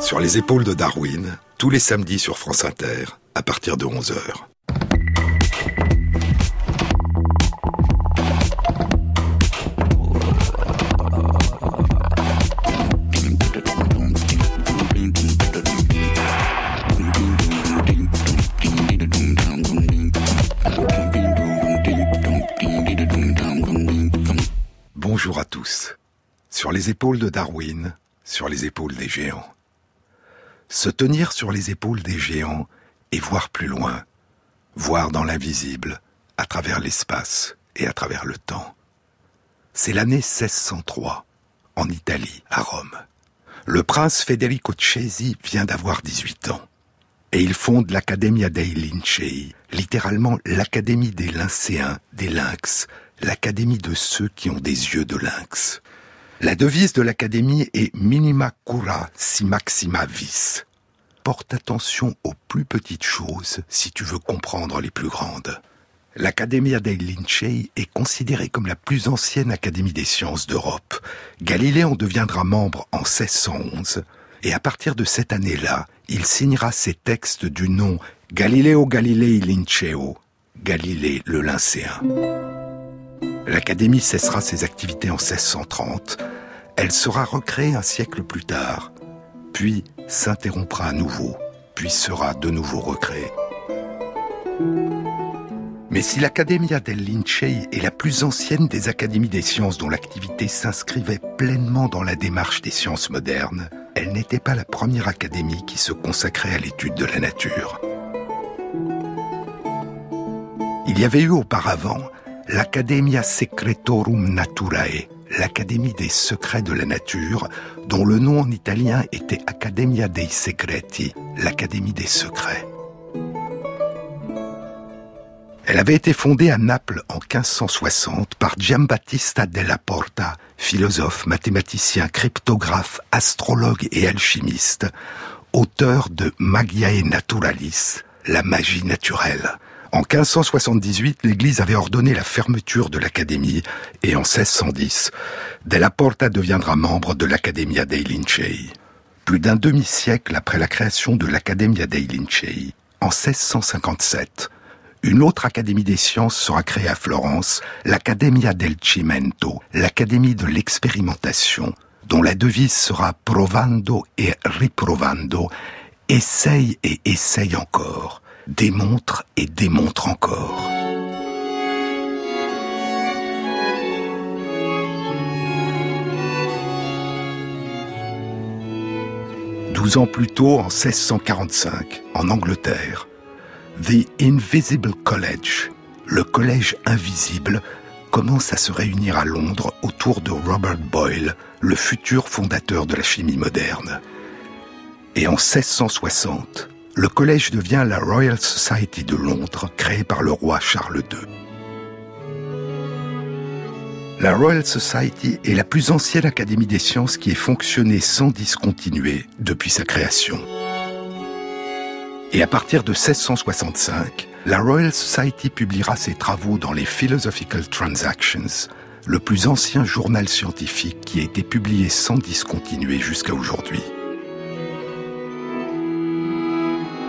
Sur les épaules de Darwin, tous les samedis sur France Inter, à partir de 11h. Bonjour à tous. Sur les épaules de Darwin, sur les épaules des géants. Se tenir sur les épaules des géants et voir plus loin, voir dans l'invisible, à travers l'espace et à travers le temps. C'est l'année 1603, en Italie, à Rome. Le prince Federico Cesi vient d'avoir 18 ans. Et il fonde l'Accademia dei Lincei, littéralement l'Académie des Lyncéens, des lynx, l'Académie de ceux qui ont des yeux de lynx. La devise de l'Académie est Minima cura si maxima vis. Porte attention aux plus petites choses si tu veux comprendre les plus grandes. L'Accademia dei Lincei est considérée comme la plus ancienne académie des sciences d'Europe. Galilée en deviendra membre en 1611, et à partir de cette année-là, il signera ses textes du nom Galileo Galilei Linceo, Galilée le Lyncéen. L'Académie cessera ses activités en 1630. Elle sera recréée un siècle plus tard, puis s'interrompra à nouveau, puis sera de nouveau recréée. Mais si l'Accademia del Lincei est la plus ancienne des académies des sciences dont l'activité s'inscrivait pleinement dans la démarche des sciences modernes, elle n'était pas la première académie qui se consacrait à l'étude de la nature. Il y avait eu auparavant l'Academia Secretorum Naturae, l'Académie des secrets de la nature, dont le nom en italien était Accademia dei Segreti, l'Académie des secrets. Elle avait été fondée à Naples en 1560 par Giambattista della Porta, philosophe, mathématicien, cryptographe, astrologue et alchimiste, auteur de Magiae Naturalis, la magie naturelle, en 1578, l'Église avait ordonné la fermeture de l'Académie et en 1610, Della Porta deviendra membre de l'Accademia dei Lincei. Plus d'un demi-siècle après la création de l'Accademia dei Lincei, en 1657, une autre académie des sciences sera créée à Florence, l'Accademia del Cimento, l'Académie de l'expérimentation, dont la devise sera provando et riprovando, essaye et essaye encore démontre et démontre encore. Douze ans plus tôt, en 1645, en Angleterre, The Invisible College, le collège invisible, commence à se réunir à Londres autour de Robert Boyle, le futur fondateur de la chimie moderne. Et en 1660, le collège devient la Royal Society de Londres, créée par le roi Charles II. La Royal Society est la plus ancienne académie des sciences qui ait fonctionné sans discontinuer depuis sa création. Et à partir de 1665, la Royal Society publiera ses travaux dans les Philosophical Transactions, le plus ancien journal scientifique qui a été publié sans discontinuer jusqu'à aujourd'hui.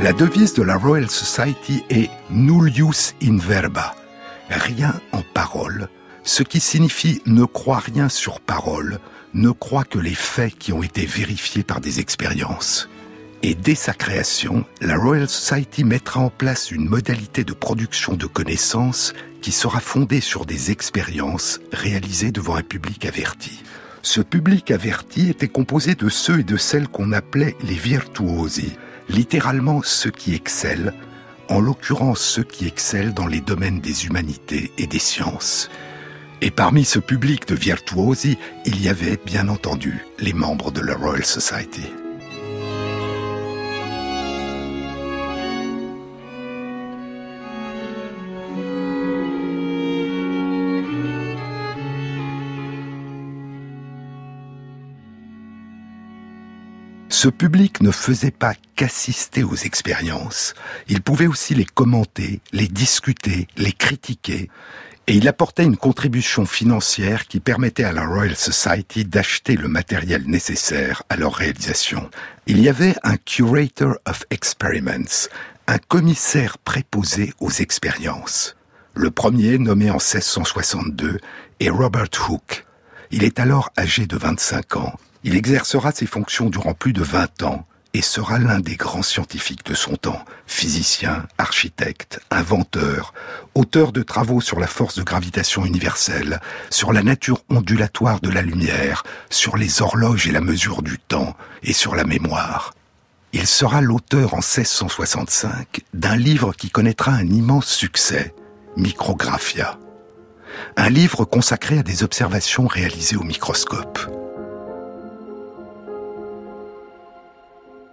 La devise de la Royal Society est Nullius in verba, rien en parole, ce qui signifie ne crois rien sur parole, ne crois que les faits qui ont été vérifiés par des expériences. Et dès sa création, la Royal Society mettra en place une modalité de production de connaissances qui sera fondée sur des expériences réalisées devant un public averti. Ce public averti était composé de ceux et de celles qu'on appelait les virtuosi, littéralement ceux qui excellent, en l'occurrence ceux qui excellent dans les domaines des humanités et des sciences. Et parmi ce public de virtuosi, il y avait, bien entendu, les membres de la Royal Society. Ce public ne faisait pas qu'assister aux expériences, il pouvait aussi les commenter, les discuter, les critiquer, Et il apportait une contribution financière qui permettait à la Royal Society d'acheter le matériel nécessaire à leur réalisation. Il y avait un Curator of Experiments, un commissaire préposé aux expériences. Le premier, nommé en 1662, est Robert Hooke. Il est alors âgé de 25 ans. Il exercera ses fonctions durant plus de 20 ans et sera l'un des grands scientifiques de son temps, physicien, architecte, inventeur, auteur de travaux sur la force de gravitation universelle, sur la nature ondulatoire de la lumière, sur les horloges et la mesure du temps, et sur la mémoire. Il sera l'auteur en 1665 d'un livre qui connaîtra un immense succès, Micrographia. Un livre consacré à des observations réalisées au microscope.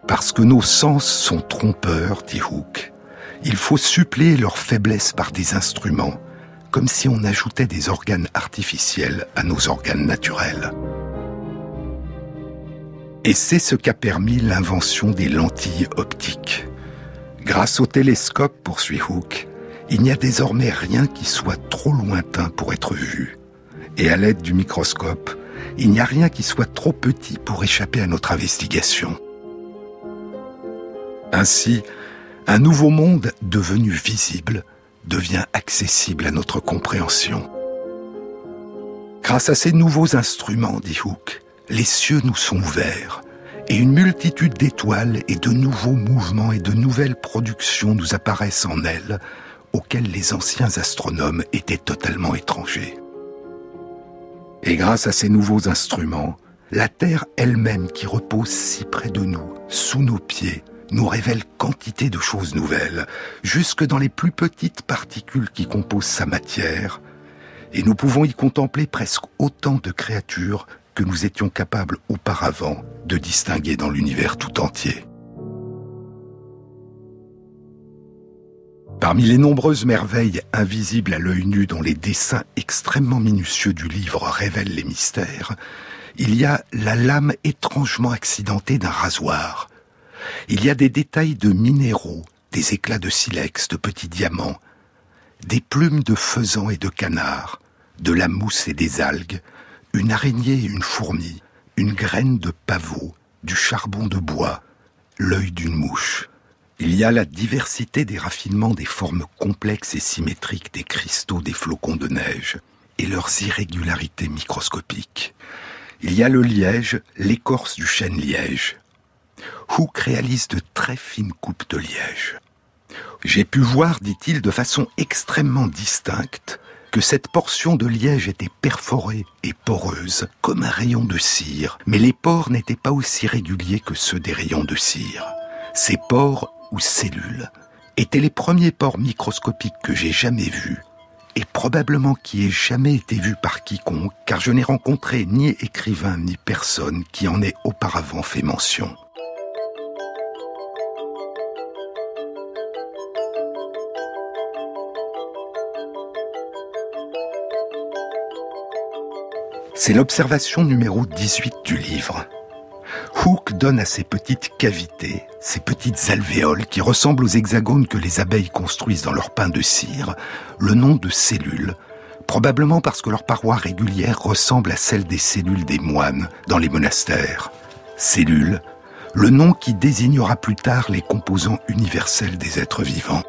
Parce que nos sens sont trompeurs, dit Hooke, il faut suppléer leur faiblesse par des instruments, comme si on ajoutait des organes artificiels à nos organes naturels. Et c'est ce qu'a permis l'invention des lentilles optiques. Grâce au télescope, poursuit Hooke, il n'y a désormais rien qui soit trop lointain pour être vu. Et à l'aide du microscope, il n'y a rien qui soit trop petit pour échapper à notre investigation. Ainsi, un nouveau monde devenu visible devient accessible à notre compréhension. Grâce à ces nouveaux instruments, dit Hooke, les cieux nous sont ouverts et une multitude d'étoiles et de nouveaux mouvements et de nouvelles productions nous apparaissent en elles auxquelles les anciens astronomes étaient totalement étrangers. Et grâce à ces nouveaux instruments, la Terre elle-même qui repose si près de nous, sous nos pieds, nous révèle quantité de choses nouvelles, jusque dans les plus petites particules qui composent sa matière, et nous pouvons y contempler presque autant de créatures que nous étions capables auparavant de distinguer dans l'univers tout entier. Parmi les nombreuses merveilles invisibles à l'œil nu dont les dessins extrêmement minutieux du livre révèlent les mystères, il y a la lame étrangement accidentée d'un rasoir, il y a des détails de minéraux, des éclats de silex, de petits diamants, des plumes de faisan et de canard, de la mousse et des algues, une araignée et une fourmi, une graine de pavot, du charbon de bois, l'œil d'une mouche. Il y a la diversité des raffinements des formes complexes et symétriques des cristaux des flocons de neige et leurs irrégularités microscopiques. Il y a le liège, l'écorce du chêne liège, Hook réalise de très fines coupes de liège. J'ai pu voir, dit-il, de façon extrêmement distincte, que cette portion de liège était perforée et poreuse, comme un rayon de cire, mais les pores n'étaient pas aussi réguliers que ceux des rayons de cire. Ces pores, ou cellules, étaient les premiers pores microscopiques que j'ai jamais vus, et probablement qui aient jamais été vus par quiconque, car je n'ai rencontré ni écrivain ni personne qui en ait auparavant fait mention. C'est l'observation numéro 18 du livre. Hooke donne à ces petites cavités, ces petites alvéoles qui ressemblent aux hexagones que les abeilles construisent dans leur pain de cire, le nom de cellules, probablement parce que leurs parois régulières ressemblent à celles des cellules des moines dans les monastères. Cellules, le nom qui désignera plus tard les composants universels des êtres vivants.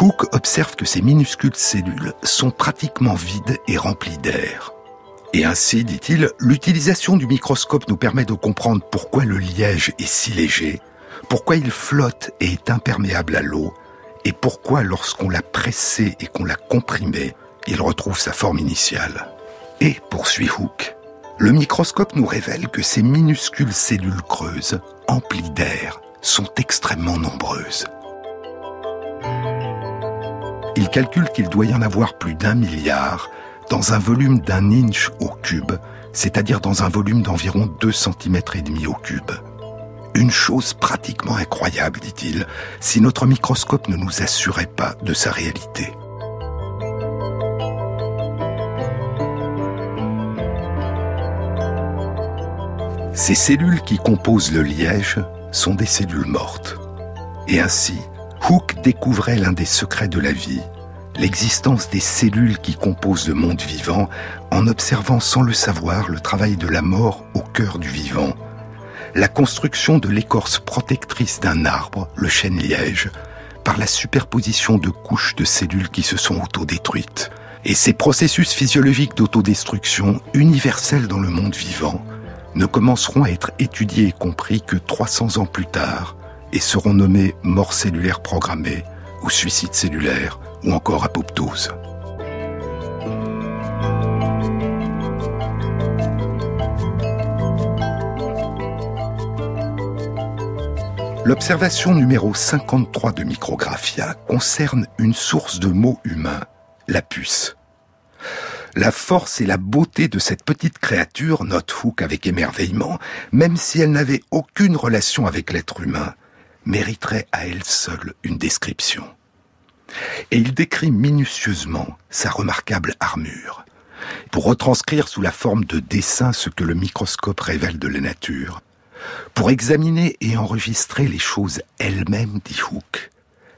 Hooke observe que ces minuscules cellules sont pratiquement vides et remplies d'air. Et ainsi, dit-il, l'utilisation du microscope nous permet de comprendre pourquoi le liège est si léger, pourquoi il flotte et est imperméable à l'eau, et pourquoi lorsqu'on l'a pressé et qu'on l'a comprimé, il retrouve sa forme initiale. Et, poursuit Hooke, le microscope nous révèle que ces minuscules cellules creuses, emplies d'air, sont extrêmement nombreuses. Il calcule qu'il doit y en avoir plus d'un milliard dans un volume d'un inch au cube, c'est-à-dire dans un volume d'environ 2 cm et demi au cube. Une chose pratiquement incroyable, dit-il, si notre microscope ne nous assurait pas de sa réalité. Ces cellules qui composent le liège sont des cellules mortes. Et ainsi, Hooke découvrait l'un des secrets de la vie, l'existence des cellules qui composent le monde vivant en observant sans le savoir le travail de la mort au cœur du vivant, la construction de l'écorce protectrice d'un arbre, le chêne-liège, par la superposition de couches de cellules qui se sont autodétruites. Et ces processus physiologiques d'autodestruction, universels dans le monde vivant, ne commenceront à être étudiés et compris que 300 ans plus tard et seront nommés mort cellulaire programmée ou suicide cellulaire ou encore apoptose. L'observation numéro 53 de Micrographia concerne une source de mots humains, la puce. La force et la beauté de cette petite créature note Hook avec émerveillement, même si elle n'avait aucune relation avec l'être humain, mériterait à elle seule une description. Et il décrit minutieusement sa remarquable armure, pour retranscrire sous la forme de dessin ce que le microscope révèle de la nature, pour examiner et enregistrer les choses elles-mêmes, dit Hooke,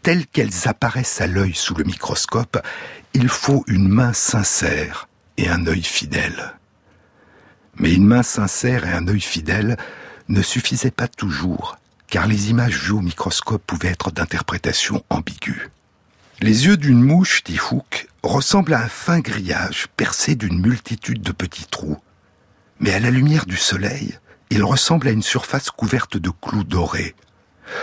telles qu'elles apparaissent à l'œil sous le microscope, il faut une main sincère et un œil fidèle. Mais une main sincère et un œil fidèle ne suffisaient pas toujours, car les images vues au microscope pouvaient être d'interprétation ambiguë. Les yeux d'une mouche, dit Hooke, ressemblent à un fin grillage percé d'une multitude de petits trous. Mais à la lumière du soleil, il ressemble à une surface couverte de clous dorés.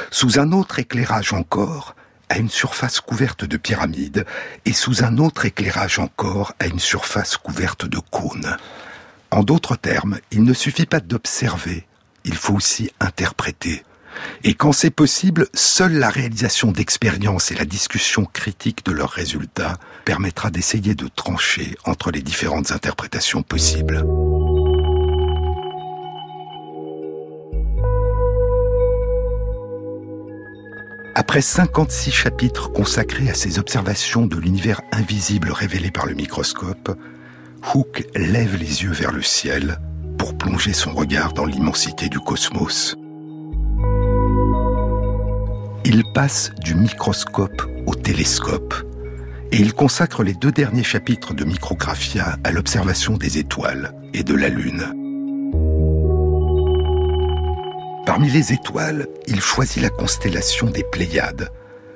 Sous un autre éclairage encore, à une surface couverte de pyramides, et sous un autre éclairage encore, à une surface couverte de cônes. En d'autres termes, il ne suffit pas d'observer, il faut aussi interpréter. Et quand c'est possible, seule la réalisation d'expériences et la discussion critique de leurs résultats permettra d'essayer de trancher entre les différentes interprétations possibles. Après 56 chapitres consacrés à ces observations de l'univers invisible révélé par le microscope, Hooke lève les yeux vers le ciel pour plonger son regard dans l'immensité du cosmos. Il passe du microscope au télescope et il consacre les deux derniers chapitres de Micrographia à l'observation des étoiles et de la Lune. Parmi les étoiles, il choisit la constellation des Pléiades,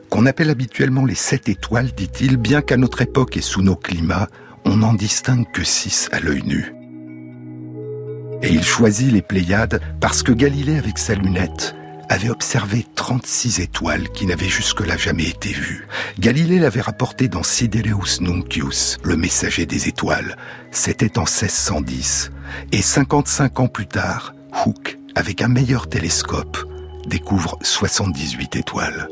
qu'on appelle habituellement les sept étoiles, dit-il, bien qu'à notre époque et sous nos climats, on n'en distingue que six à l'œil nu. Et il choisit les Pléiades parce que Galilée, avec sa lunette, avait observé 36 étoiles qui n'avaient jusque-là jamais été vues. Galilée l'avait rapporté dans Sidereus Nuncius, le messager des étoiles. C'était en 1610. Et 55 ans plus tard, Hooke avec un meilleur télescope, découvre 78 étoiles.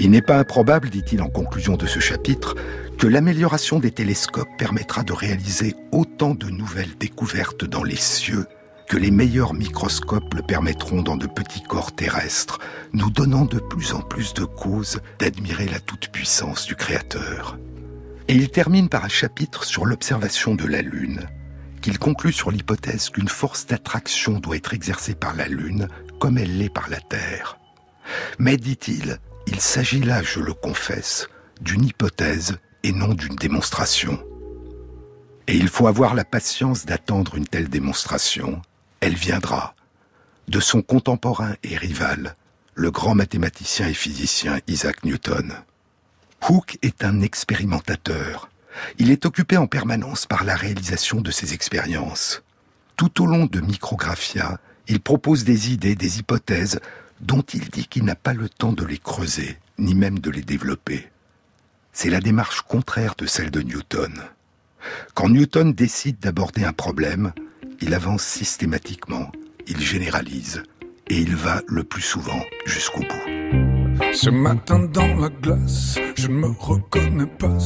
Il n'est pas improbable, dit-il en conclusion de ce chapitre, que l'amélioration des télescopes permettra de réaliser autant de nouvelles découvertes dans les cieux que les meilleurs microscopes le permettront dans de petits corps terrestres, nous donnant de plus en plus de causes d'admirer la toute-puissance du Créateur. Et il termine par un chapitre sur l'observation de la Lune, qu'il conclut sur l'hypothèse qu'une force d'attraction doit être exercée par la Lune comme elle l'est par la Terre. Mais, dit-il, il s'agit là, je le confesse, d'une hypothèse et non d'une démonstration. Et il faut avoir la patience d'attendre une telle démonstration. Elle viendra de son contemporain et rival, le grand mathématicien et physicien Isaac Newton. Hooke est un expérimentateur, il est occupé en permanence par la réalisation de ses expériences. Tout au long de Micrographia, il propose des idées, des hypothèses, dont il dit qu'il n'a pas le temps de les creuser, ni même de les développer. C'est la démarche contraire de celle de Newton. Quand Newton décide d'aborder un problème, il avance systématiquement, il généralise, et il va le plus souvent jusqu'au bout. Ce matin dans la glace, je ne me reconnais pas.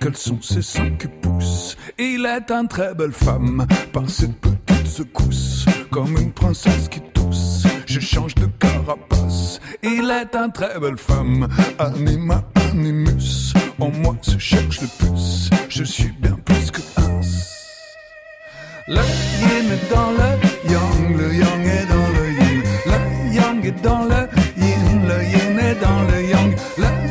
Quels sont ces seins qui poussent? Il est une très belle femme, par ses petites secousses, comme une princesse qui tousse. Je change de carapace. Il est une très belle femme, anima animus. En moi se cherche le plus. Je suis bien plus que un. Le yin est dans le yang, le yang est dans le yin. Le yang est dans le yin, le yin est dans le yang. Quels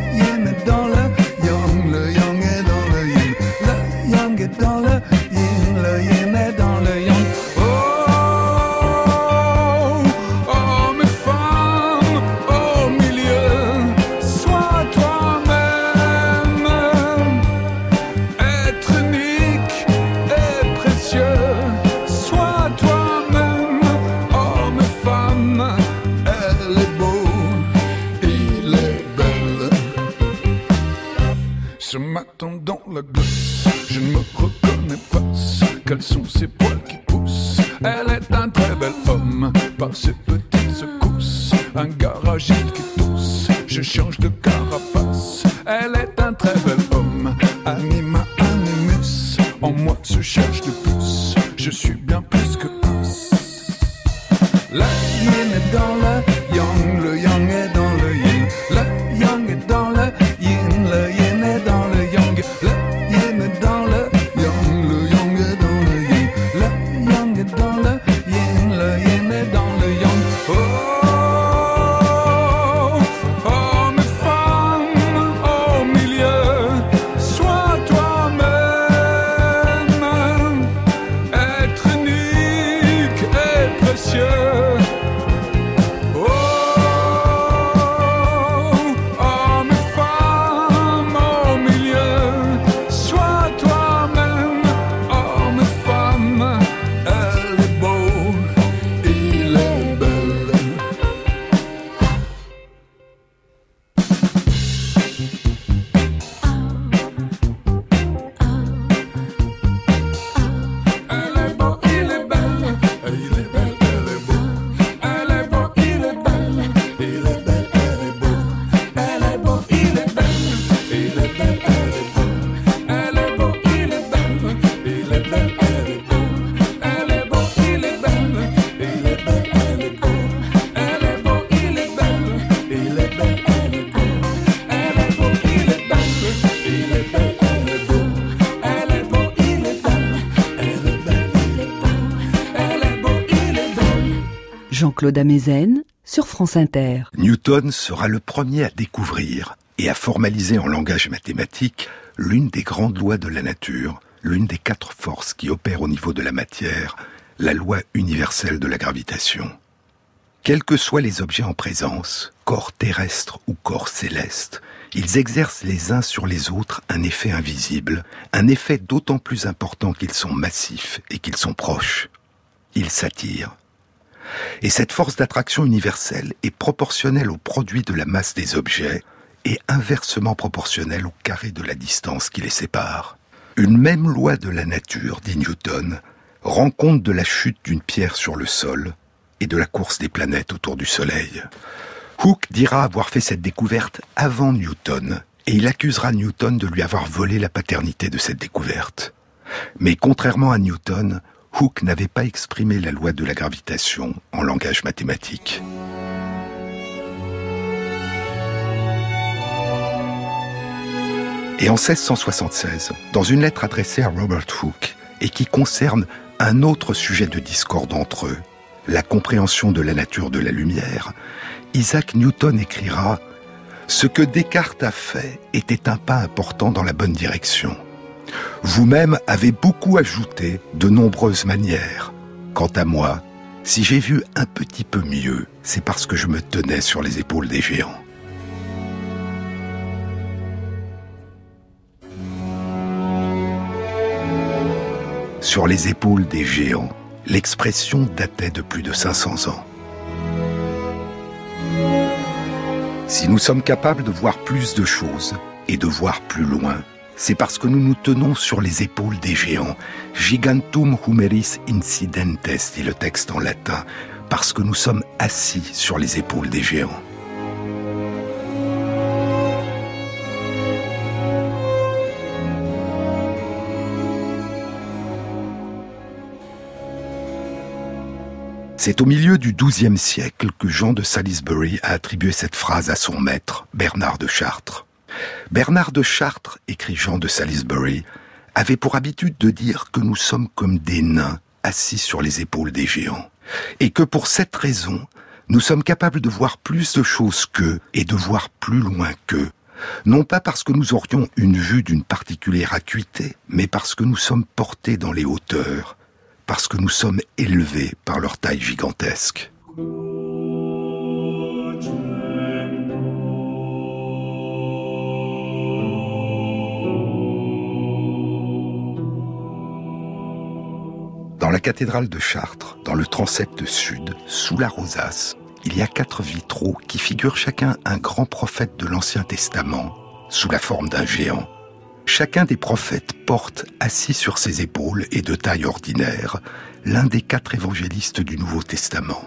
Jean-Claude Amezen sur France Inter. Newton sera le premier à découvrir et à formaliser en langage mathématique l'une des grandes lois de la nature, l'une des quatre forces qui opèrent au niveau de la matière, la loi universelle de la gravitation. Quels que soient les objets en présence, corps terrestres ou corps célestes, ils exercent les uns sur les autres un effet invisible, un effet d'autant plus important qu'ils sont massifs et qu'ils sont proches. Ils s'attirent. Et cette force d'attraction universelle est proportionnelle au produit de la masse des objets et inversement proportionnelle au carré de la distance qui les sépare. Une même loi de la nature, dit Newton, rend compte de la chute d'une pierre sur le sol et de la course des planètes autour du Soleil. Hooke dira avoir fait cette découverte avant Newton, et il accusera Newton de lui avoir volé la paternité de cette découverte. Mais contrairement à Newton, Hooke n'avait pas exprimé la loi de la gravitation en langage mathématique. Et en 1676, dans une lettre adressée à Robert Hooke, et qui concerne un autre sujet de discorde entre eux, la compréhension de la nature de la lumière, Isaac Newton écrira Ce que Descartes a fait était un pas important dans la bonne direction. Vous-même avez beaucoup ajouté de nombreuses manières. Quant à moi, si j'ai vu un petit peu mieux, c'est parce que je me tenais sur les épaules des géants. Sur les épaules des géants, l'expression datait de plus de 500 ans. Si nous sommes capables de voir plus de choses et de voir plus loin, c'est parce que nous nous tenons sur les épaules des géants. Gigantum humeris incidentes, dit le texte en latin, parce que nous sommes assis sur les épaules des géants. C'est au milieu du XIIe siècle que Jean de Salisbury a attribué cette phrase à son maître, Bernard de Chartres. Bernard de Chartres, écrit Jean de Salisbury, avait pour habitude de dire que nous sommes comme des nains assis sur les épaules des géants, et que pour cette raison, nous sommes capables de voir plus de choses qu'eux et de voir plus loin qu'eux, non pas parce que nous aurions une vue d'une particulière acuité, mais parce que nous sommes portés dans les hauteurs, parce que nous sommes élevés par leur taille gigantesque. Dans la cathédrale de Chartres, dans le transept sud, sous la rosace, il y a quatre vitraux qui figurent chacun un grand prophète de l'Ancien Testament, sous la forme d'un géant. chacun des prophètes porte, assis sur ses épaules et de taille ordinaire, l'un des quatre évangélistes du Nouveau Testament.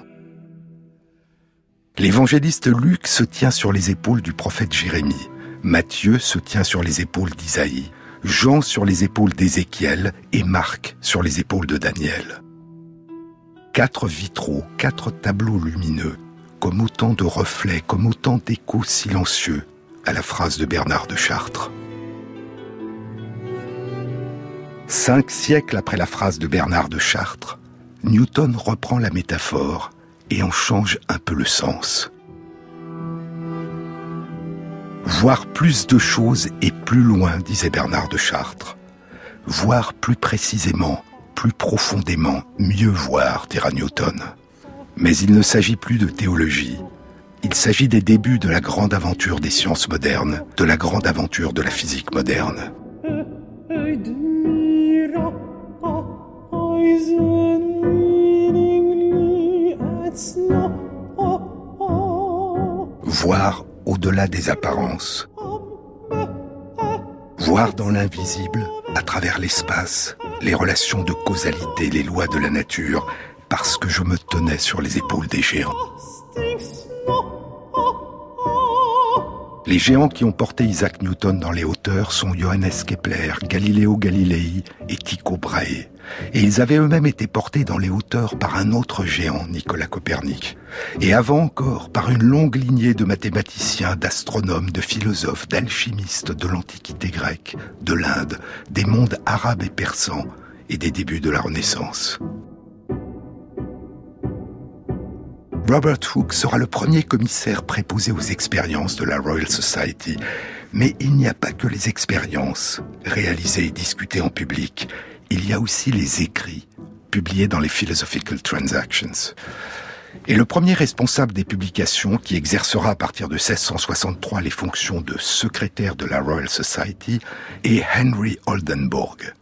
L'évangéliste Luc se tient sur les épaules du prophète Jérémie, Matthieu se tient sur les épaules d'Isaïe, Jean sur les épaules d'Ézéchiel et Marc sur les épaules de Daniel. Quatre vitraux, quatre tableaux lumineux, comme autant de reflets, comme autant d'échos silencieux à la phrase de Bernard de Chartres. Cinq siècles après la phrase de Bernard de Chartres, Newton reprend la métaphore et en change un peu le sens. Voir plus de choses et plus loin, disait Bernard de Chartres. Voir plus précisément, plus profondément, mieux voir, dira Newton. Mais il ne s'agit plus de théologie. Il s'agit des débuts de la grande aventure des sciences modernes, de la grande aventure de la physique moderne. Voir au-delà des apparences. Voir dans l'invisible, à travers l'espace, les relations de causalité, les lois de la nature, parce que je me tenais sur les épaules des géants. Les géants qui ont porté Isaac Newton dans les hauteurs sont Johannes Kepler, Galileo Galilei et Tycho Brahe. Et ils avaient eux-mêmes été portés dans les hauteurs par un autre géant, Nicolas Copernic. Et avant encore, par une longue lignée de mathématiciens, d'astronomes, de philosophes, d'alchimistes de l'Antiquité grecque, de l'Inde, des mondes arabes et persans et des débuts de la Renaissance. Robert Hooke sera le premier commissaire préposé aux expériences de la Royal Society. Mais il n'y a pas que les expériences réalisées et discutées en public. Il y a aussi les écrits publiés dans les Philosophical Transactions. Et le premier responsable des publications, qui exercera à partir de 1663 les fonctions de secrétaire de la Royal Society, est Henry Oldenburg.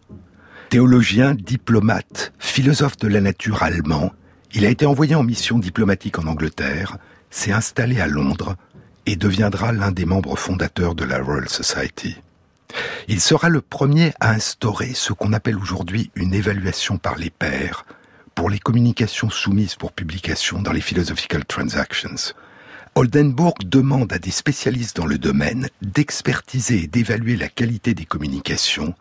Théologien, diplomate, philosophe de la nature allemand, il a été envoyé en mission diplomatique en Angleterre, s'est installé à Londres et deviendra l'un des membres fondateurs de la Royal Society. Il sera le premier à instaurer ce qu'on appelle aujourd'hui une évaluation par les pairs pour les communications soumises pour publication dans les Philosophical Transactions. Oldenburg demande à des spécialistes dans le domaine d'expertiser et d'évaluer la qualité des communications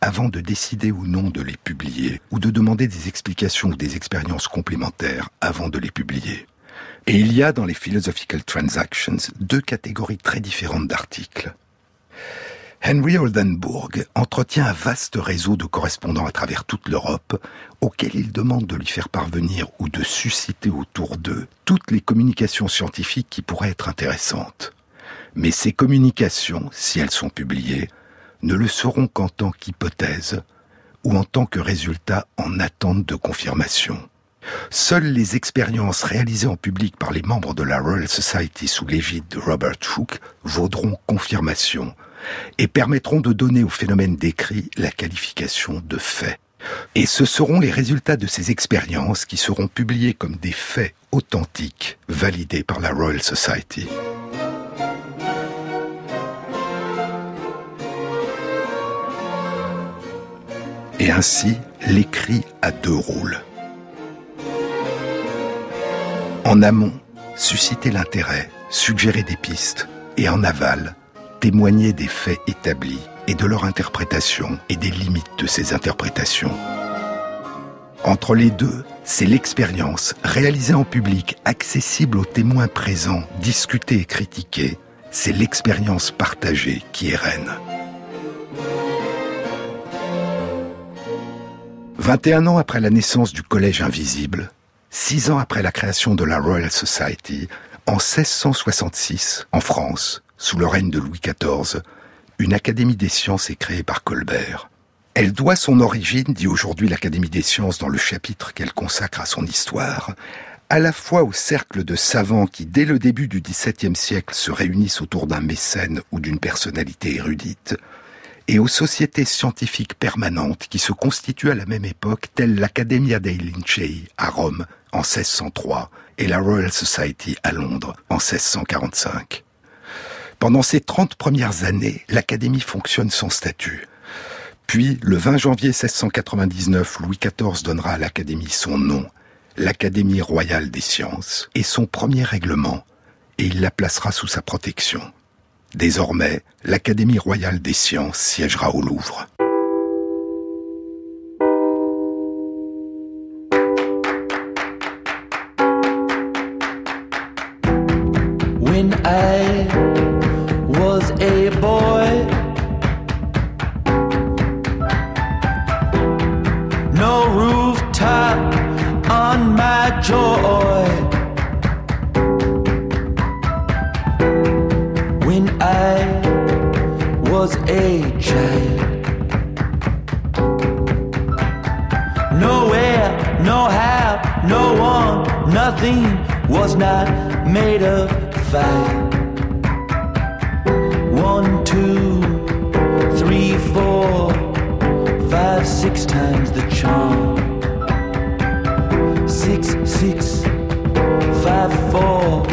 avant de décider ou non de les publier, ou de demander des explications ou des expériences complémentaires avant de les publier. Et il y a dans les Philosophical Transactions deux catégories très différentes d'articles. Henry Oldenburg entretient un vaste réseau de correspondants à travers toute l'Europe, auxquels il demande de lui faire parvenir ou de susciter autour d'eux toutes les communications scientifiques qui pourraient être intéressantes. Mais ces communications, si elles sont publiées, ne le seront qu'en tant qu'hypothèse ou en tant que résultat en attente de confirmation. Seules les expériences réalisées en public par les membres de la Royal Society sous l'égide de Robert Hooke vaudront confirmation et permettront de donner au phénomène décrit la qualification de fait. Et ce seront les résultats de ces expériences qui seront publiés comme des faits authentiques validés par la Royal Society. Et ainsi, l'écrit a deux rôles. En amont, susciter l'intérêt, suggérer des pistes, et en aval, témoigner des faits établis et de leur interprétation et des limites de ces interprétations. Entre les deux, c'est l'expérience réalisée en public, accessible aux témoins présents, discutée et critiquée, c'est l'expérience partagée qui est reine. 21 ans après la naissance du Collège Invisible, six ans après la création de la Royal Society, en 1666, en France, sous le règne de Louis XIV, une Académie des sciences est créée par Colbert. Elle doit son origine, dit aujourd'hui l'Académie des sciences dans le chapitre qu'elle consacre à son histoire, à la fois au cercle de savants qui, dès le début du XVIIe siècle, se réunissent autour d'un mécène ou d'une personnalité érudite, et aux sociétés scientifiques permanentes qui se constituent à la même époque, telles l'Accademia dei Lincei à Rome en 1603 et la Royal Society à Londres en 1645. Pendant ces 30 premières années, l'Académie fonctionne sans statut. Puis, le 20 janvier 1699, Louis XIV donnera à l'Académie son nom, l'Académie royale des sciences, et son premier règlement, et il la placera sous sa protection. Désormais, l'Académie royale des sciences siégera au Louvre. Was a boy, no rooftop on my joy. When I was a child, nowhere, no how, no one, nothing was not made of fire. One, two, three, four, five, six times the charm. Six, six, five, four,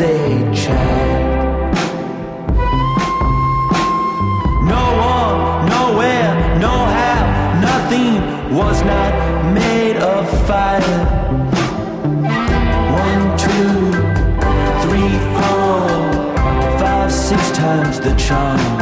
a child. No one, nowhere, no how, nothing was not made of fire. One, two, three, four, five, six times the charm.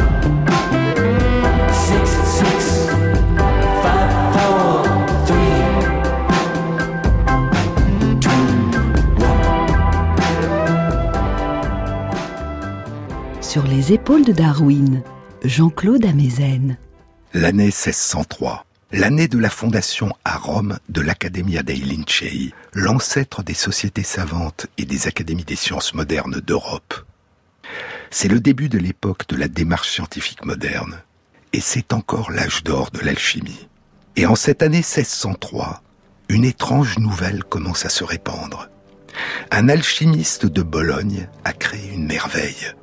Sur les épaules de Darwin, Jean-Claude Amezen. L'année 1603, l'année de la fondation à Rome de l'Accademia dei Lincei, l'ancêtre des sociétés savantes et des académies des sciences modernes d'Europe. C'est le début de l'époque de la démarche scientifique moderne, et c'est encore l'âge d'or de l'alchimie. Et en cette année 1603, une étrange nouvelle commence à se répandre. Un alchimiste de Bologne a créé une merveille.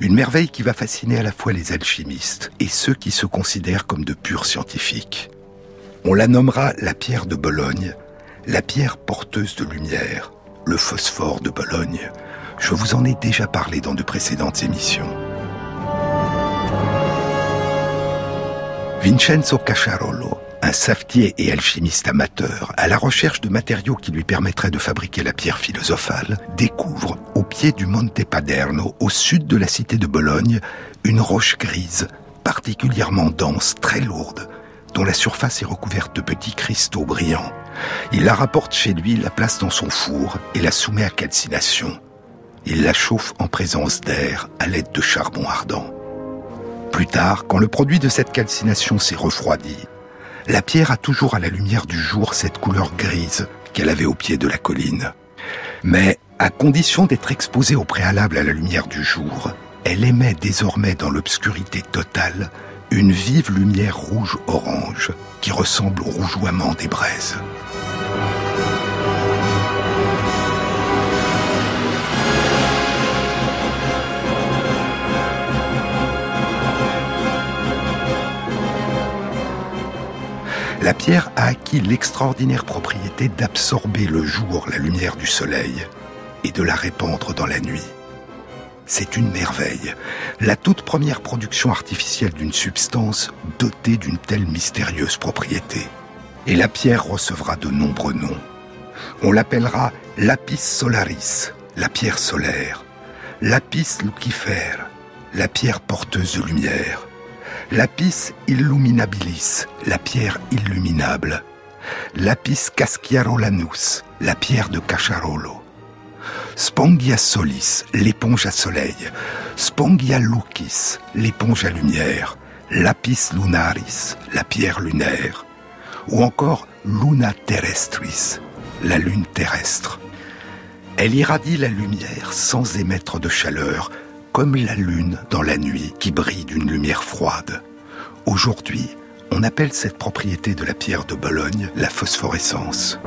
Une merveille qui va fasciner à la fois les alchimistes et ceux qui se considèrent comme de purs scientifiques. On la nommera la pierre de Bologne, la pierre porteuse de lumière, le phosphore de Bologne. Je vous en ai déjà parlé dans de précédentes émissions. Vincenzo Cacciarolo, un savetier et alchimiste amateur, à la recherche de matériaux qui lui permettraient de fabriquer la pierre philosophale, découvre, au pied du Monte Paderno, au sud de la cité de Bologne, une roche grise, particulièrement dense, très lourde, dont la surface est recouverte de petits cristaux brillants. Il la rapporte chez lui, la place dans son four et la soumet à calcination. Il la chauffe en présence d'air à l'aide de charbon ardent. Plus tard, quand le produit de cette calcination s'est refroidi, la pierre a toujours à la lumière du jour cette couleur grise qu'elle avait au pied de la colline. Mais, à condition d'être exposée au préalable à la lumière du jour, elle émet désormais dans l'obscurité totale une vive lumière rouge-orange qui ressemble au rougeoiement des braises. La pierre a acquis l'extraordinaire propriété d'absorber le jour la lumière du soleil et de la répandre dans la nuit. C'est une merveille, la toute première production artificielle d'une substance dotée d'une telle mystérieuse propriété. Et la pierre recevra de nombreux noms. On l'appellera lapis solaris, la pierre solaire, lapis lucifère, la pierre porteuse de lumière, Lapis illuminabilis, la pierre illuminable. Lapis casciarolanus, la pierre de Cacharolo. Spongia solis, l'éponge à soleil. Spongia lucis, l'éponge à lumière. Lapis lunaris, la pierre lunaire. Ou encore luna terrestris, la lune terrestre. Elle irradie la lumière sans émettre de chaleur, comme la lune dans la nuit qui brille d'une lumière froide. Aujourd'hui, on appelle cette propriété de la pierre de Bologne la phosphorescence.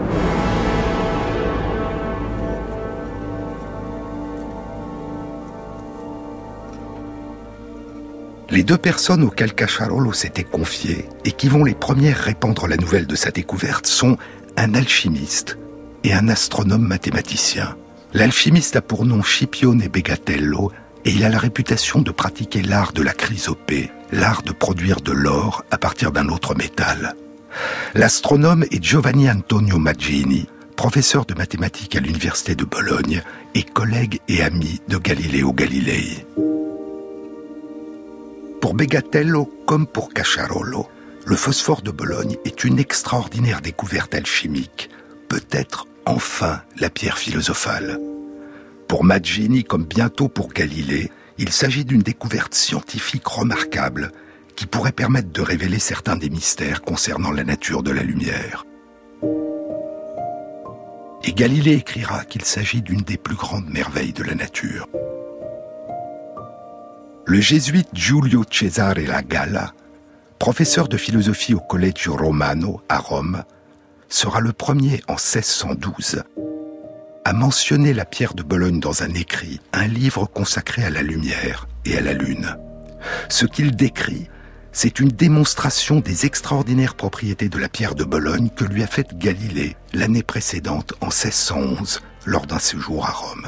Les deux personnes auxquelles Cacharolo s'était confié et qui vont les premières répandre la nouvelle de sa découverte sont un alchimiste et un astronome mathématicien. L'alchimiste a pour nom Scipione Begatello et il a la réputation de pratiquer l'art de la chrysopée, l'art de produire de l'or à partir d'un autre métal. L'astronome est Giovanni Antonio Maggini, professeur de mathématiques à l'université de Bologne et collègue et ami de Galileo Galilei. Pour Begatello comme pour Cacciarolo, le phosphore de Bologne est une extraordinaire découverte alchimique, peut-être enfin la pierre philosophale. Pour Maggini, comme bientôt pour Galilée, il s'agit d'une découverte scientifique remarquable qui pourrait permettre de révéler certains des mystères concernant la nature de la lumière. Et Galilée écrira qu'il s'agit d'une des plus grandes merveilles de la nature. Le jésuite Giulio Cesare Lagalla, professeur de philosophie au Collegio Romano à Rome, sera le premier en 1612 a mentionné la pierre de Bologne dans un écrit, un livre consacré à la lumière et à la lune. Ce qu'il décrit, c'est une démonstration des extraordinaires propriétés de la pierre de Bologne que lui a faite Galilée l'année précédente en 1611 lors d'un séjour à Rome.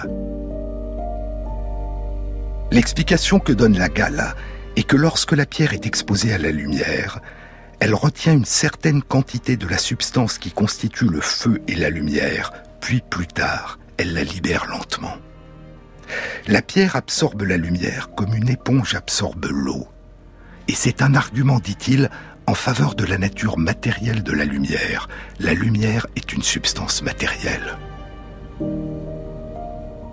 L'explication que donne la Gala est que lorsque la pierre est exposée à la lumière, elle retient une certaine quantité de la substance qui constitue le feu et la lumière, puis plus tard, elle la libère lentement. La pierre absorbe la lumière comme une éponge absorbe l'eau. Et c'est un argument, dit-il, en faveur de la nature matérielle de la lumière. La lumière est une substance matérielle.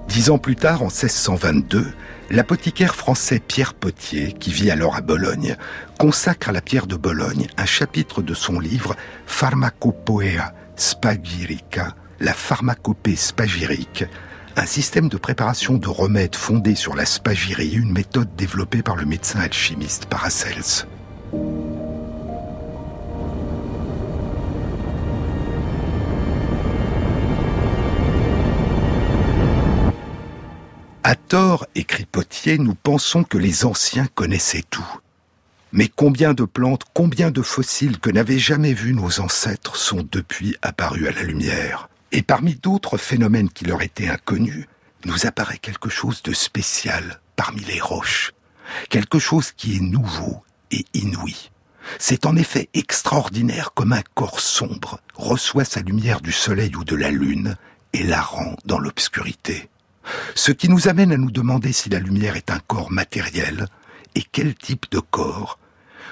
Dix ans plus tard, en 1622, l'apothicaire français Pierre Potier, qui vit alors à Bologne, consacre à la pierre de Bologne un chapitre de son livre Pharmacopoea Spagyrica, la pharmacopée spagyrique, un système de préparation de remèdes fondé sur la spagyrie, une méthode développée par le médecin alchimiste Paracels. À tort, écrit Potier, nous pensons que les anciens connaissaient tout. Mais combien de plantes, combien de fossiles que n'avaient jamais vus nos ancêtres sont depuis apparus à la lumière et parmi d'autres phénomènes qui leur étaient inconnus, nous apparaît quelque chose de spécial parmi les roches, quelque chose qui est nouveau et inouï. C'est en effet extraordinaire comme un corps sombre reçoit sa lumière du soleil ou de la lune et la rend dans l'obscurité. Ce qui nous amène à nous demander si la lumière est un corps matériel et quel type de corps,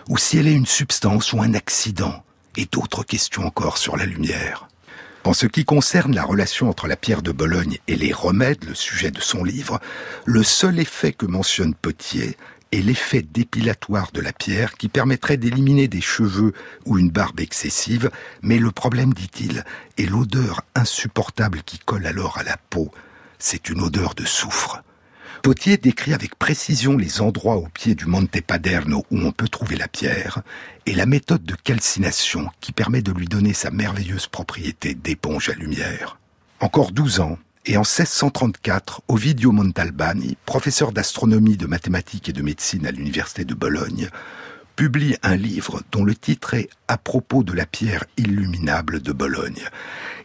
ou si elle est une substance ou un accident, et d'autres questions encore sur la lumière. En ce qui concerne la relation entre la pierre de Bologne et les remèdes, le sujet de son livre, le seul effet que mentionne Potier est l'effet dépilatoire de la pierre qui permettrait d'éliminer des cheveux ou une barbe excessive, mais le problème, dit-il, est l'odeur insupportable qui colle alors à la peau. C'est une odeur de soufre. Potier décrit avec précision les endroits au pied du Monte Paderno où on peut trouver la pierre et la méthode de calcination qui permet de lui donner sa merveilleuse propriété d'éponge à lumière. Encore 12 ans, et en 1634, Ovidio Montalbani, professeur d'astronomie, de mathématiques et de médecine à l'université de Bologne, publie un livre dont le titre est À propos de la pierre illuminable de Bologne.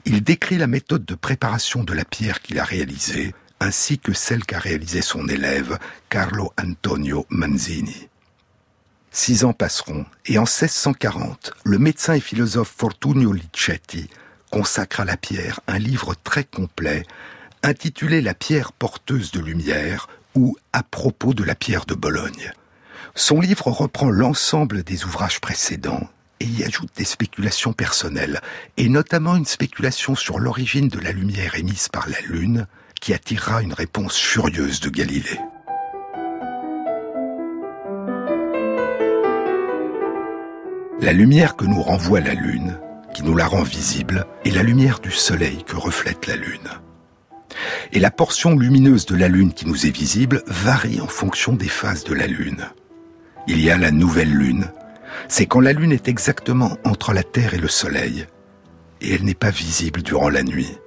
Il décrit la méthode de préparation de la pierre qu'il a réalisée ainsi que celle qu'a réalisée son élève Carlo Antonio Manzini. Six ans passeront, et en 1640, le médecin et philosophe Fortunio Licetti consacre à la pierre un livre très complet intitulé La pierre porteuse de lumière ou À propos de la pierre de Bologne. Son livre reprend l'ensemble des ouvrages précédents et y ajoute des spéculations personnelles, et notamment une spéculation sur l'origine de la lumière émise par la Lune, qui attirera une réponse furieuse de Galilée. La lumière que nous renvoie la Lune, qui nous la rend visible, est la lumière du Soleil que reflète la Lune. Et la portion lumineuse de la Lune qui nous est visible varie en fonction des phases de la Lune. Il y a la nouvelle Lune, c'est quand la Lune est exactement entre la Terre et le Soleil, et elle n'est pas visible durant la nuit.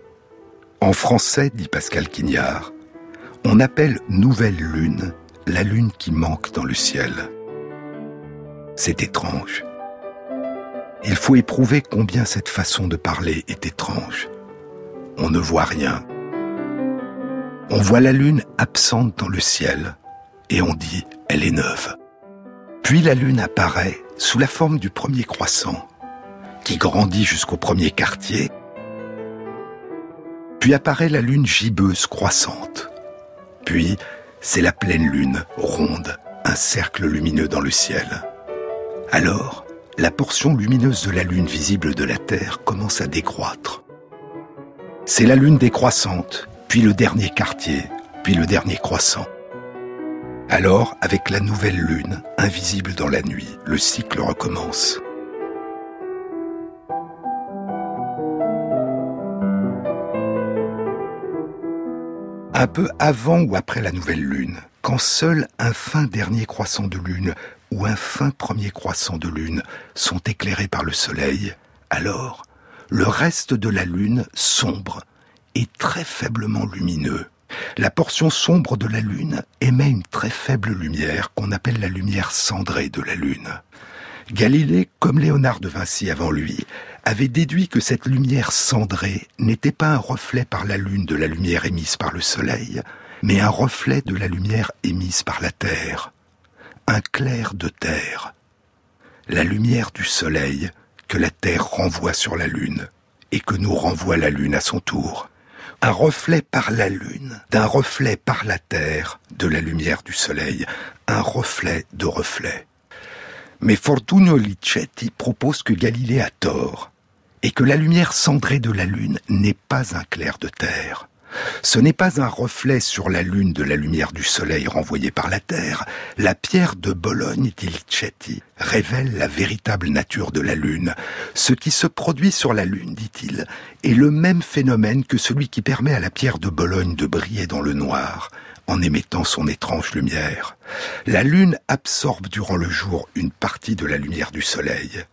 En français, dit Pascal Quignard, on appelle nouvelle Lune la Lune qui manque dans le ciel. C'est étrange. Il faut éprouver combien cette façon de parler est étrange. On ne voit rien. On voit la Lune absente dans le ciel, et on dit elle est neuve. Puis la Lune apparaît sous la forme du premier croissant, qui grandit jusqu'au premier quartier, puis apparaît la lune gibbeuse croissante, puis c'est la pleine lune ronde, un cercle lumineux dans le ciel. Alors, la portion lumineuse de la lune visible de la Terre commence à décroître. C'est la lune décroissante, puis le dernier quartier, puis le dernier croissant. Alors, avec la nouvelle lune, invisible dans la nuit, le cycle recommence. Un peu avant ou après la nouvelle lune, quand seul un fin dernier croissant de lune ou un fin premier croissant de lune sont éclairés par le soleil, alors le reste de la lune sombre et très faiblement lumineux la portion sombre de la Lune émet une très faible lumière qu'on appelle la lumière cendrée de la Lune. Galilée, comme Léonard de Vinci avant lui, avait déduit que cette lumière cendrée n'était pas un reflet par la Lune de la lumière émise par le Soleil, mais un reflet de la lumière émise par la Terre. Un clair de Terre. La lumière du Soleil que la Terre renvoie sur la Lune et que nous renvoie la Lune à son tour un reflet par la lune, d'un reflet par la terre, de la lumière du soleil, un reflet de reflet. Mais Fortunio Licetti propose que Galilée a tort, et que la lumière cendrée de la lune n'est pas un clair de terre, ce n'est pas un reflet sur la Lune de la lumière du Soleil renvoyée par la Terre. La pierre de Bologne d'Ilcetti révèle la véritable nature de la Lune. Ce qui se produit sur la Lune, dit-il, est le même phénomène que celui qui permet à la pierre de Bologne de briller dans le noir en émettant son étrange lumière. La Lune absorbe durant le jour une partie de la lumière du Soleil,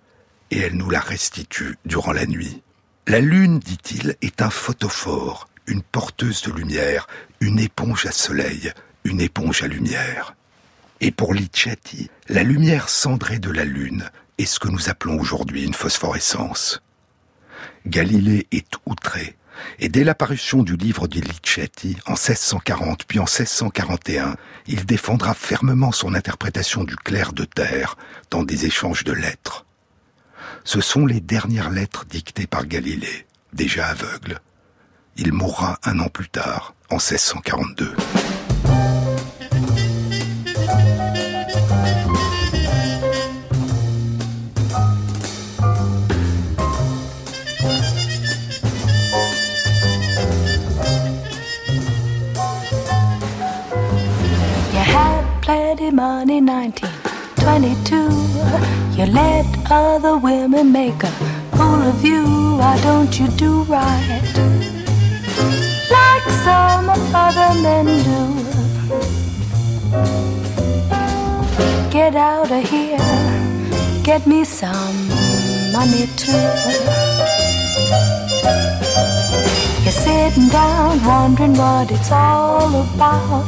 et elle nous la restitue durant la nuit. La Lune, dit-il, est un photophore, une porteuse de lumière, une éponge à soleil, une éponge à lumière. Et pour Licetti, la lumière cendrée de la Lune est ce que nous appelons aujourd'hui une phosphorescence. Galilée est outré, et dès l'apparition du livre de Licetti, en 1640 puis en 1641, il défendra fermement son interprétation du clair de terre dans des échanges de lettres. Ce sont les dernières lettres dictées par Galilée, déjà aveugle, il mourra un an plus tard, en 1642. Let other women make a fool of you. Why don't you do right? like some other men do. Get out of here, get me some money too. You're sitting down wondering what it's all about.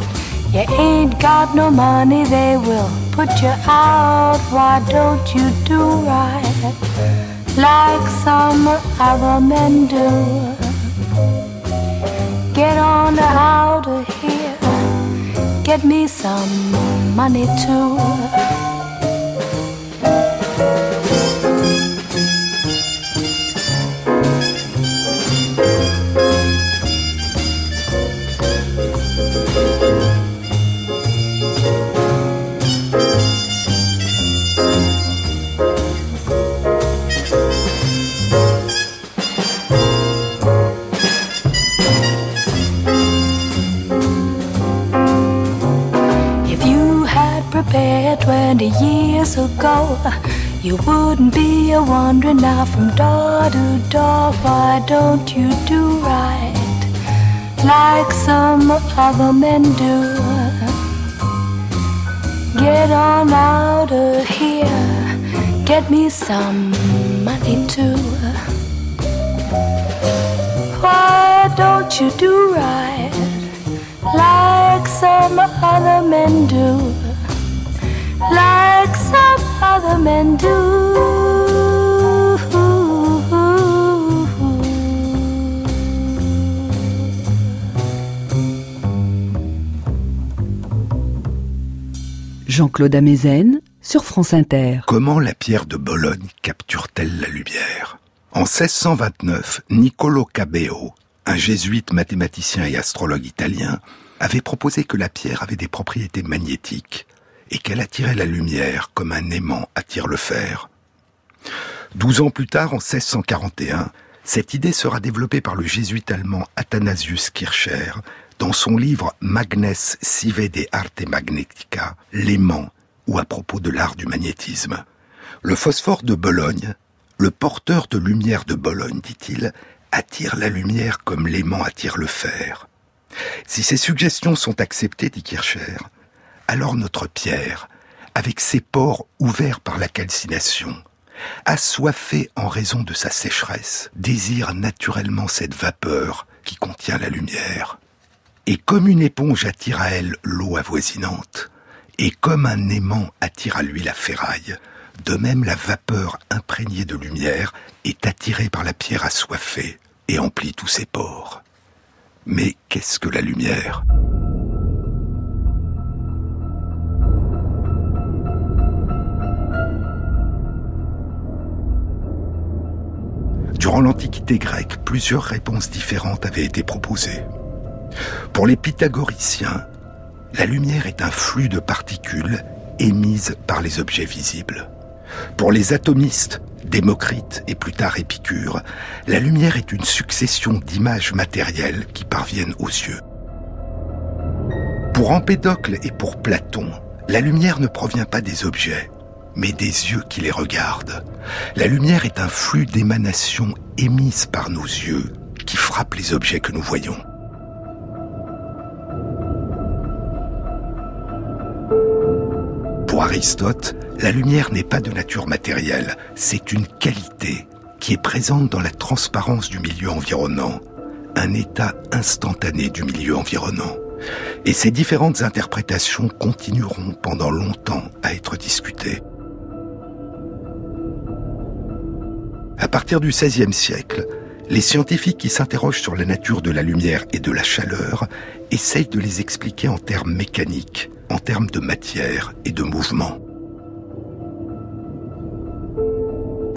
You ain't got no money, they will put you out. Why don't you do right like some other men do? Get on out of here. Get me some money too. 20 years ago. You wouldn't be a wandering now from door to door. Why don't you do right like some other men do? Get on out of here, get me some money too. Why don't you do right like some other men do? Like some other men do. Jean-Claude Amezen sur France Inter. Comment la pierre de Bologne capture-t-elle la lumière? En 1629, Niccolo Cabeo, un jésuite mathématicien et astrologue italien, avait proposé que la pierre avait des propriétés magnétiques et qu'elle attirait la lumière comme un aimant attire le fer. Douze ans plus tard, en 1641, cette idée sera développée par le jésuite allemand Athanasius Kircher dans son livre Magnes Sive de Arte Magnetica, l'aimant, ou à propos de l'art du magnétisme. Le phosphore de Bologne, le porteur de lumière de Bologne, dit-il, attire la lumière comme l'aimant attire le fer. Si ces suggestions sont acceptées, dit Kircher, alors notre pierre, avec ses pores ouverts par la calcination, assoiffée en raison de sa sécheresse, désire naturellement cette vapeur qui contient la lumière. Et comme une éponge attire à elle l'eau avoisinante, et comme un aimant attire à lui la ferraille, de même la vapeur imprégnée de lumière est attirée par la pierre assoiffée et emplit tous ses pores. Mais qu'est-ce que la lumière? Durant l'Antiquité grecque, plusieurs réponses différentes avaient été proposées. Pour les pythagoriciens, la lumière est un flux de particules émises par les objets visibles. Pour les atomistes, Démocrite et plus tard Épicure, la lumière est une succession d'images matérielles qui parviennent aux yeux. Pour Empédocle et pour Platon, la lumière ne provient pas des objets, mais des yeux qui les regardent. La lumière est un flux d'émanations émises par nos yeux qui frappent les objets que nous voyons. Pour Aristote, la lumière n'est pas de nature matérielle, c'est une qualité qui est présente dans la transparence du milieu environnant, un état instantané du milieu environnant. Et ces différentes interprétations continueront pendant longtemps à être discutées. À partir du XVIe siècle, les scientifiques qui s'interrogent sur la nature de la lumière et de la chaleur essayent de les expliquer en termes mécaniques, en termes de matière et de mouvement.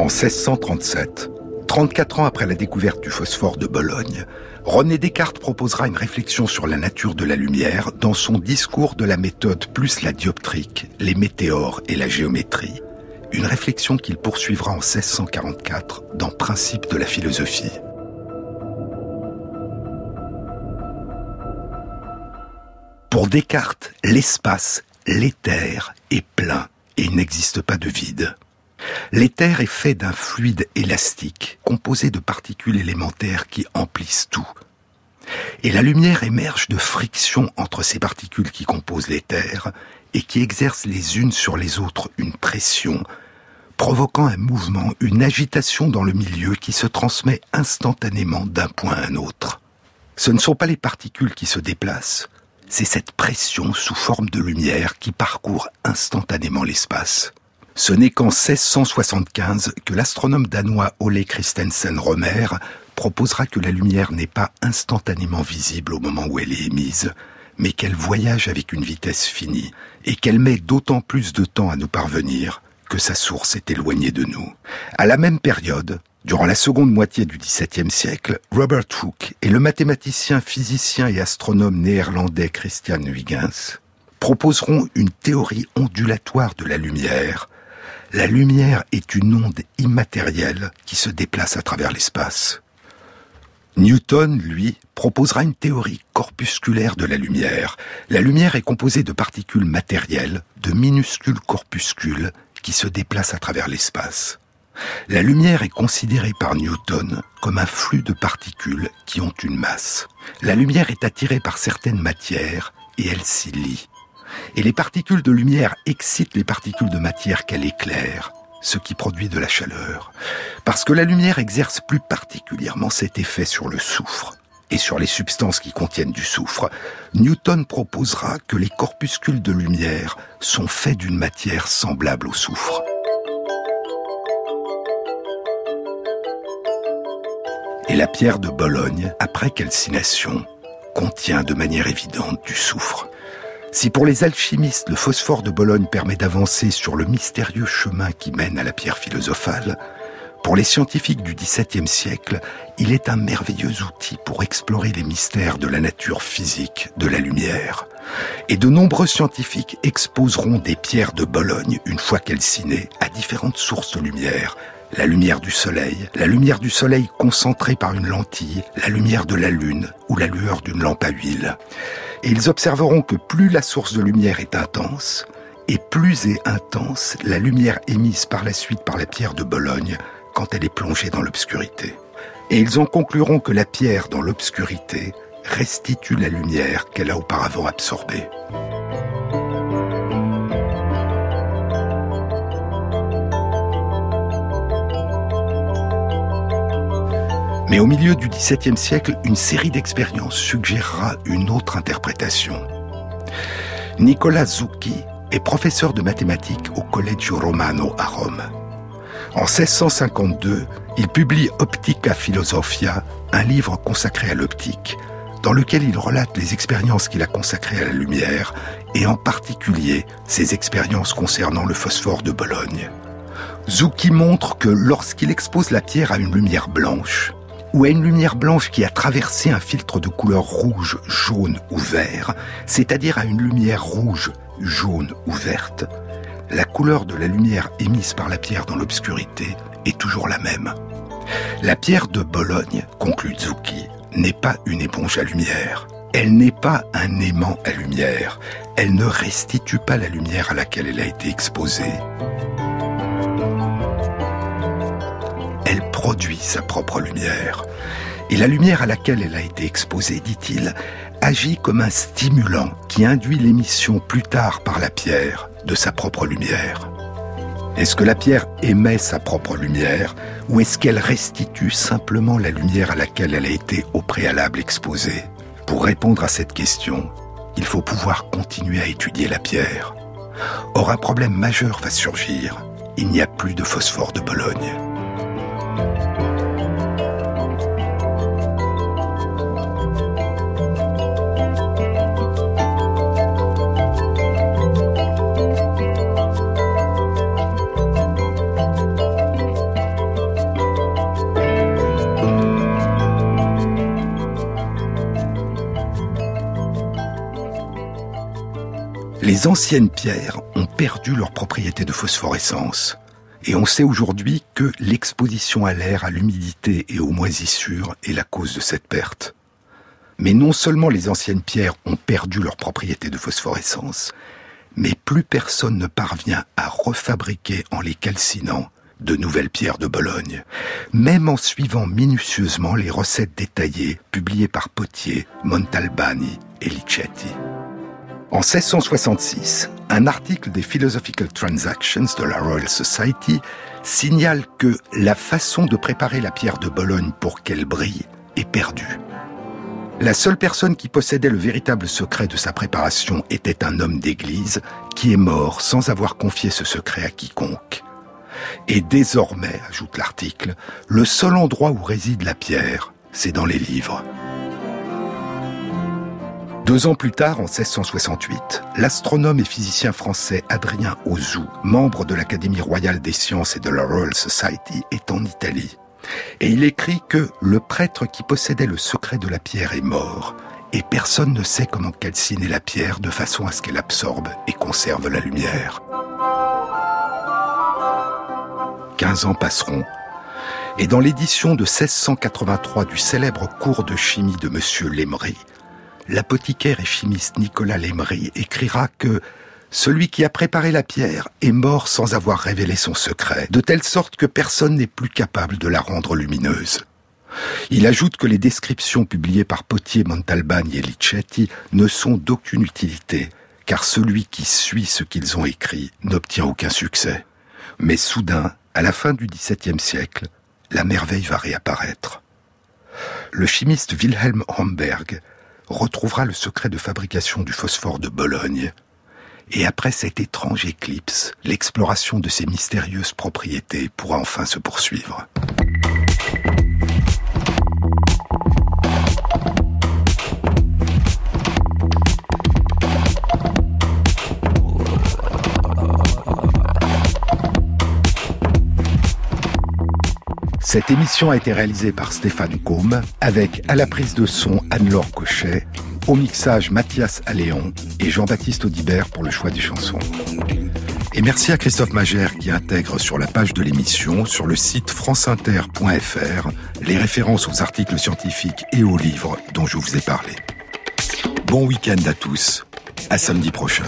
En 1637, 34 ans après la découverte du phosphore de Bologne, René Descartes proposera une réflexion sur la nature de la lumière dans son discours de la méthode plus la dioptrique, les météores et la géométrie, une réflexion qu'il poursuivra en 1644 dans Principe de la philosophie. Pour Descartes, l'espace, l'éther, est plein et il n'existe pas de vide. L'éther est fait d'un fluide élastique, composé de particules élémentaires qui emplissent tout. Et la lumière émerge de frictions entre ces particules qui composent l'éther et qui exercent les unes sur les autres une pression provoquant un mouvement, une agitation dans le milieu qui se transmet instantanément d'un point à un autre. Ce ne sont pas les particules qui se déplacent, c'est cette pression sous forme de lumière qui parcourt instantanément l'espace. Ce n'est qu'en 1675 que l'astronome danois Ole Christensen Romer proposera que la lumière n'est pas instantanément visible au moment où elle est émise, mais qu'elle voyage avec une vitesse finie, et qu'elle met d'autant plus de temps à nous parvenir que sa source est éloignée de nous. À la même période, durant la seconde moitié du XVIIe siècle, Robert Hooke et le mathématicien, physicien et astronome néerlandais Christian Huygens proposeront une théorie ondulatoire de la lumière. La lumière est une onde immatérielle qui se déplace à travers l'espace. Newton, lui, proposera une théorie corpusculaire de la lumière. La lumière est composée de particules matérielles, de minuscules corpuscules qui se déplacent à travers l'espace. La lumière est considérée par Newton comme un flux de particules qui ont une masse. La lumière est attirée par certaines matières et elle s'y lie. Et les particules de lumière excitent les particules de matière qu'elle éclaire, ce qui produit de la chaleur. Parce que la lumière exerce plus particulièrement cet effet sur le soufre et sur les substances qui contiennent du soufre, Newton proposera que les corpuscules de lumière sont faits d'une matière semblable au soufre. Et la pierre de Bologne, après calcination, contient de manière évidente du soufre. Si pour les alchimistes le phosphore de Bologne permet d'avancer sur le mystérieux chemin qui mène à la pierre philosophale, pour les scientifiques du XVIIe siècle, il est un merveilleux outil pour explorer les mystères de la nature physique de la lumière. Et de nombreux scientifiques exposeront des pierres de Bologne, une fois calcinées, à différentes sources de lumière, la lumière du soleil, la lumière du soleil concentrée par une lentille, la lumière de la lune ou la lueur d'une lampe à huile. Et ils observeront que plus la source de lumière est intense, et plus est intense la lumière émise par la suite par la pierre de Bologne quand elle est plongée dans l'obscurité. Et ils en concluront que la pierre dans l'obscurité restitue la lumière qu'elle a auparavant absorbée. Mais au milieu du XVIIe siècle, une série d'expériences suggérera une autre interprétation. Nicolas Zucchi est professeur de mathématiques au Collegio Romano à Rome. En 1652, il publie Optica Philosophia, un livre consacré à l'optique, dans lequel il relate les expériences qu'il a consacrées à la lumière, et en particulier ses expériences concernant le phosphore de Bologne. Zucchi montre que lorsqu'il expose la pierre à une lumière blanche, ou à une lumière blanche qui a traversé un filtre de couleur rouge, jaune ou vert, c'est-à-dire à une lumière rouge, jaune ou verte, la couleur de la lumière émise par la pierre dans l'obscurité est toujours la même. La pierre de Bologne, conclut Zucchi, n'est pas une éponge à lumière. Elle n'est pas un aimant à lumière. Elle ne restitue pas la lumière à laquelle elle a été exposée. Elle produit sa propre lumière. Et la lumière à laquelle elle a été exposée, dit-il, agit comme un stimulant qui induit l'émission plus tard par la pierre de sa propre lumière. Est-ce que la pierre émet sa propre lumière ou est-ce qu'elle restitue simplement la lumière à laquelle elle a été au préalable exposée? Pour répondre à cette question, il faut pouvoir continuer à étudier la pierre. Or, un problème majeur va surgir. Il n'y a plus de phosphore de Bologne. Les anciennes pierres ont perdu leur propriété de phosphorescence. Et on sait aujourd'hui que l'exposition à l'air, à l'humidité et aux moisissures est la cause de cette perte. Mais non seulement les anciennes pierres ont perdu leur propriété de phosphorescence, mais plus personne ne parvient à refabriquer en les calcinant de nouvelles pierres de Bologne, même en suivant minutieusement les recettes détaillées publiées par Potier, Montalbani et Licetti. En 1666, un article des Philosophical Transactions de la Royal Society signale que la façon de préparer la pierre de Bologne pour qu'elle brille est perdue. La seule personne qui possédait le véritable secret de sa préparation était un homme d'église qui est mort sans avoir confié ce secret à quiconque. Et désormais, ajoute l'article, le seul endroit où réside la pierre, c'est dans les livres. Deux ans plus tard, en 1668, l'astronome et physicien français Adrien Auzout, membre de l'Académie royale des sciences et de la Royal Society, est en Italie. Et il écrit que le prêtre qui possédait le secret de la pierre est mort, et personne ne sait comment calciner la pierre de façon à ce qu'elle absorbe et conserve la lumière. Quinze ans passeront, Et dans l'édition de 1683 du célèbre cours de chimie de Monsieur Lemery, l'apothicaire et chimiste Nicolas Lemery écrira que celui qui a préparé la pierre est mort sans avoir révélé son secret, de telle sorte que personne n'est plus capable de la rendre lumineuse. Il ajoute que les descriptions publiées par Potier, Montalbani et Licetti ne sont d'aucune utilité, car celui qui suit ce qu'ils ont écrit n'obtient aucun succès. Mais soudain, à la fin du XVIIe siècle, la merveille va réapparaître. Le chimiste Wilhelm Homberg retrouvera le secret de fabrication du phosphore de Bologne. Et après cette étrange éclipse, l'exploration de ses mystérieuses propriétés pourra enfin se poursuivre. Cette émission a été réalisée par Stéphane Combe, avec à la prise de son Anne-Laure Cochet, au mixage Mathias Alléon et Jean-Baptiste Audibert pour le choix des chansons. Et merci à Christophe Magère qui intègre sur la page de l'émission, sur le site franceinter.fr, les références aux articles scientifiques et aux livres dont je vous ai parlé. Bon week-end à tous, à samedi prochain.